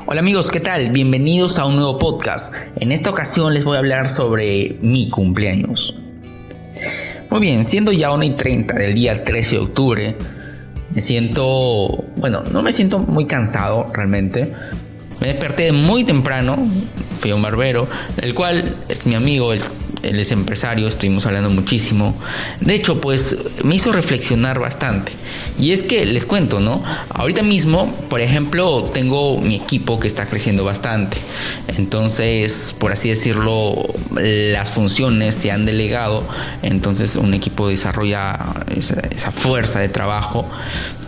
Hola amigos, ¿qué tal? Bienvenidos a un nuevo podcast. En esta ocasión les voy a hablar sobre mi cumpleaños. Muy bien, siendo ya 1 y 30 del día 13 de octubre, me siento, bueno, no me siento muy cansado realmente. Me desperté muy temprano, fui a un barbero, el cual es mi amigo, el él es empresario, estuvimos hablando muchísimo. De hecho, pues me hizo reflexionar bastante. Y es que les cuento, ¿no? Ahorita mismo, por ejemplo, tengo mi equipo que está creciendo bastante. Entonces, por así decirlo, las funciones se han delegado. Entonces, un equipo desarrolla esa, esa fuerza de trabajo.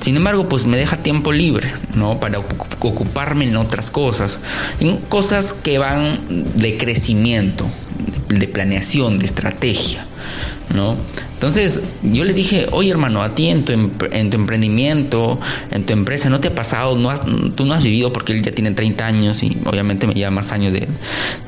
Sin embargo, pues me deja tiempo libre, ¿no? Para ocuparme en otras cosas. En cosas que van de crecimiento, de planeación, de estrategia, ¿no? Entonces yo le dije, oye hermano, a ti en tu, en tu emprendimiento, en tu empresa, ¿no te ha pasado? No tú no has vivido porque él ya tiene 30 años y obviamente me lleva más años de,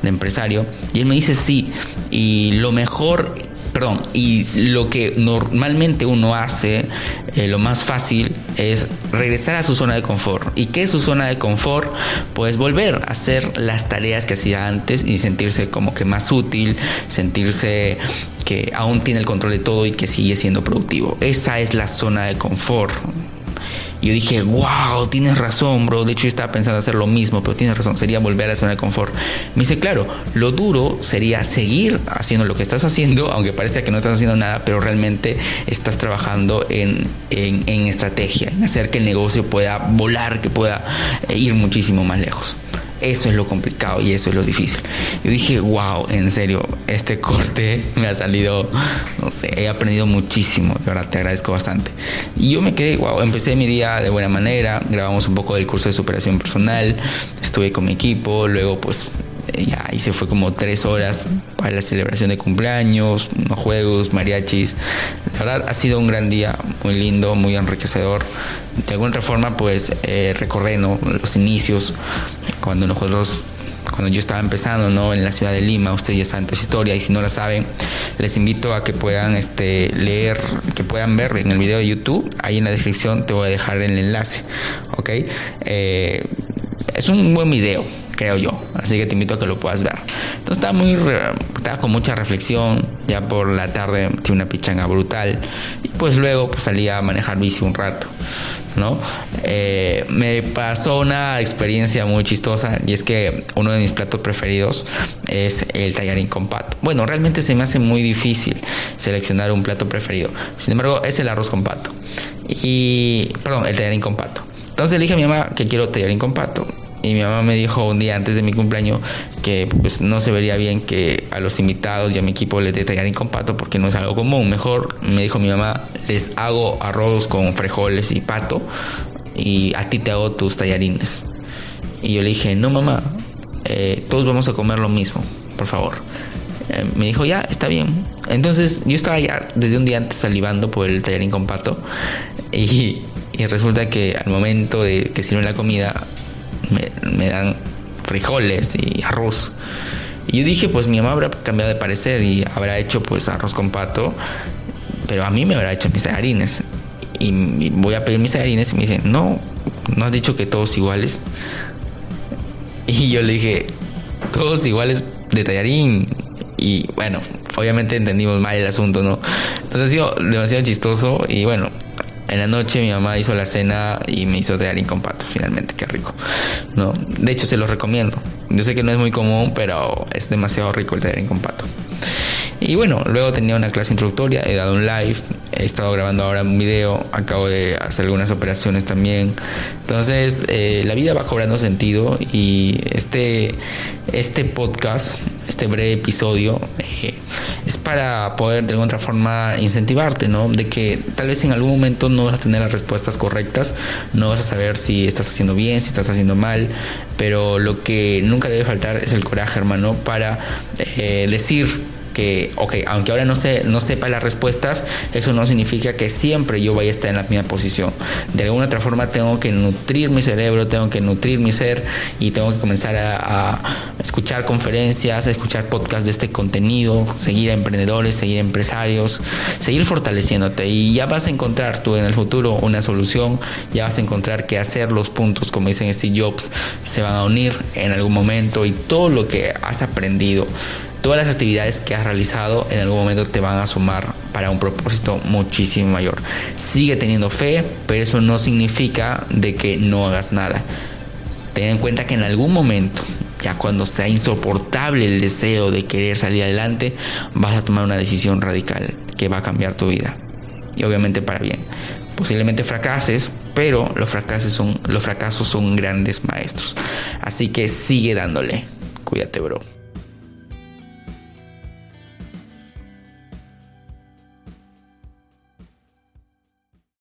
de empresario. Y él me dice, sí, y lo mejor perdón, y lo que normalmente uno hace, eh, lo más fácil es regresar a su zona de confort. ¿Y qué es su zona de confort? Pues volver a hacer las tareas que hacía antes y sentirse como que más útil, sentirse que aún tiene el control de todo y que sigue siendo productivo. Esa es la zona de confort. Yo dije, wow, tienes razón, bro. De hecho, yo estaba pensando hacer lo mismo, pero tienes razón, sería volver a la zona de confort. Me dice, claro, lo duro sería seguir haciendo lo que estás haciendo, aunque parece que no estás haciendo nada, pero realmente estás trabajando en, en, en estrategia, en hacer que el negocio pueda volar, que pueda eh, ir muchísimo más lejos. Eso es lo complicado y eso es lo difícil. Yo dije, wow, en serio, este corte me ha salido, no sé, he aprendido muchísimo, de verdad te agradezco bastante. Y yo me quedé, wow, empecé mi día de buena manera, grabamos un poco del curso de superación personal, estuve con mi equipo, luego pues ya y se fue como tres horas para la celebración de cumpleaños, unos juegos, mariachis. La verdad ha sido un gran día, muy lindo, muy enriquecedor. De alguna otra forma, pues eh, recorrer los inicios, cuando nosotros cuando yo estaba empezando ¿no? en la ciudad de Lima, ustedes ya saben esa historia y si no la saben, les invito a que puedan este, leer, que puedan ver en el video de YouTube, ahí en la descripción te voy a dejar el enlace, ¿ok? Eh, es un buen video, creo yo. Así que te invito a que lo puedas ver. Entonces estaba muy, estaba con mucha reflexión. Ya por la tarde tiene una pichanga brutal. Y pues luego pues, salí a manejar bici un rato. ¿no? Eh, me pasó una experiencia muy chistosa y es que uno de mis platos preferidos es el tallarín con pato. Bueno, realmente se me hace muy difícil seleccionar un plato preferido. Sin embargo, es el arroz con pato. Y, perdón, el tallarín con pato. Entonces le dije a mi mamá que quiero tallarín con pato. Y mi mamá me dijo un día antes de mi cumpleaños que pues no se vería bien que a los invitados y a mi equipo les dé tallarín con pato porque no es algo común. Mejor me dijo mi mamá, les hago arroz con frijoles y pato y a ti te hago tus tallarines. Y yo le dije, no mamá, eh, todos vamos a comer lo mismo, por favor. Eh, me dijo, ya, está bien. Entonces yo estaba ya desde un día antes salivando por el tallarín con pato y, y resulta que al momento de que sirven la comida me, dan frijoles y arroz. Y yo dije, pues mi mamá habrá cambiado de parecer y habrá hecho pues arroz con pato, pero a mí me habrá hecho mis tallarines. Y voy a pedir mis tallarines y me dicen, no, no has dicho que todos iguales. Y yo le dije, todos iguales de tallarín. Y bueno, obviamente entendimos mal el asunto, ¿no? Entonces ha sido demasiado chistoso y bueno, en la noche mi mamá hizo la cena y me hizo tallarín con pato, finalmente, qué rico. ¿no? De hecho, se los recomiendo. Yo sé que no es muy común, pero es demasiado rico el tallarín con pato. Y bueno, luego tenía una clase introductoria, he dado un live, he estado grabando ahora un video, acabo de hacer algunas operaciones también. Entonces, eh, la vida va cobrando sentido y este, este podcast, este breve episodio, eh, es para poder de alguna otra forma incentivarte, ¿no? De que tal vez en algún momento no vas a tener las respuestas correctas, no vas a saber si estás haciendo bien, si estás haciendo mal, pero lo que nunca debe faltar es el coraje, hermano, para eh, decir que, ok, aunque ahora no, sé, no sepa las respuestas, eso no significa que siempre yo vaya a estar en la misma posición. De alguna otra forma tengo que nutrir mi cerebro, tengo que nutrir mi ser y tengo que comenzar a, escuchar conferencias, a escuchar podcasts de este contenido, seguir a emprendedores, seguir a empresarios, seguir fortaleciéndote y ya vas a encontrar tú en el futuro una solución, ya vas a encontrar que hacer los puntos, como dicen Steve Jobs, se van a unir en algún momento y todo lo que has aprendido todas las actividades que has realizado en algún momento te van a sumar para un propósito muchísimo mayor. Sigue teniendo fe, pero eso no significa de que no hagas nada. Ten en cuenta que en algún momento, ya cuando sea insoportable el deseo de querer salir adelante, vas a tomar una decisión radical que va a cambiar tu vida. Y obviamente para bien. Posiblemente fracases, pero los son, los fracasos son grandes maestros. Así que sigue dándole. Cuídate, bro.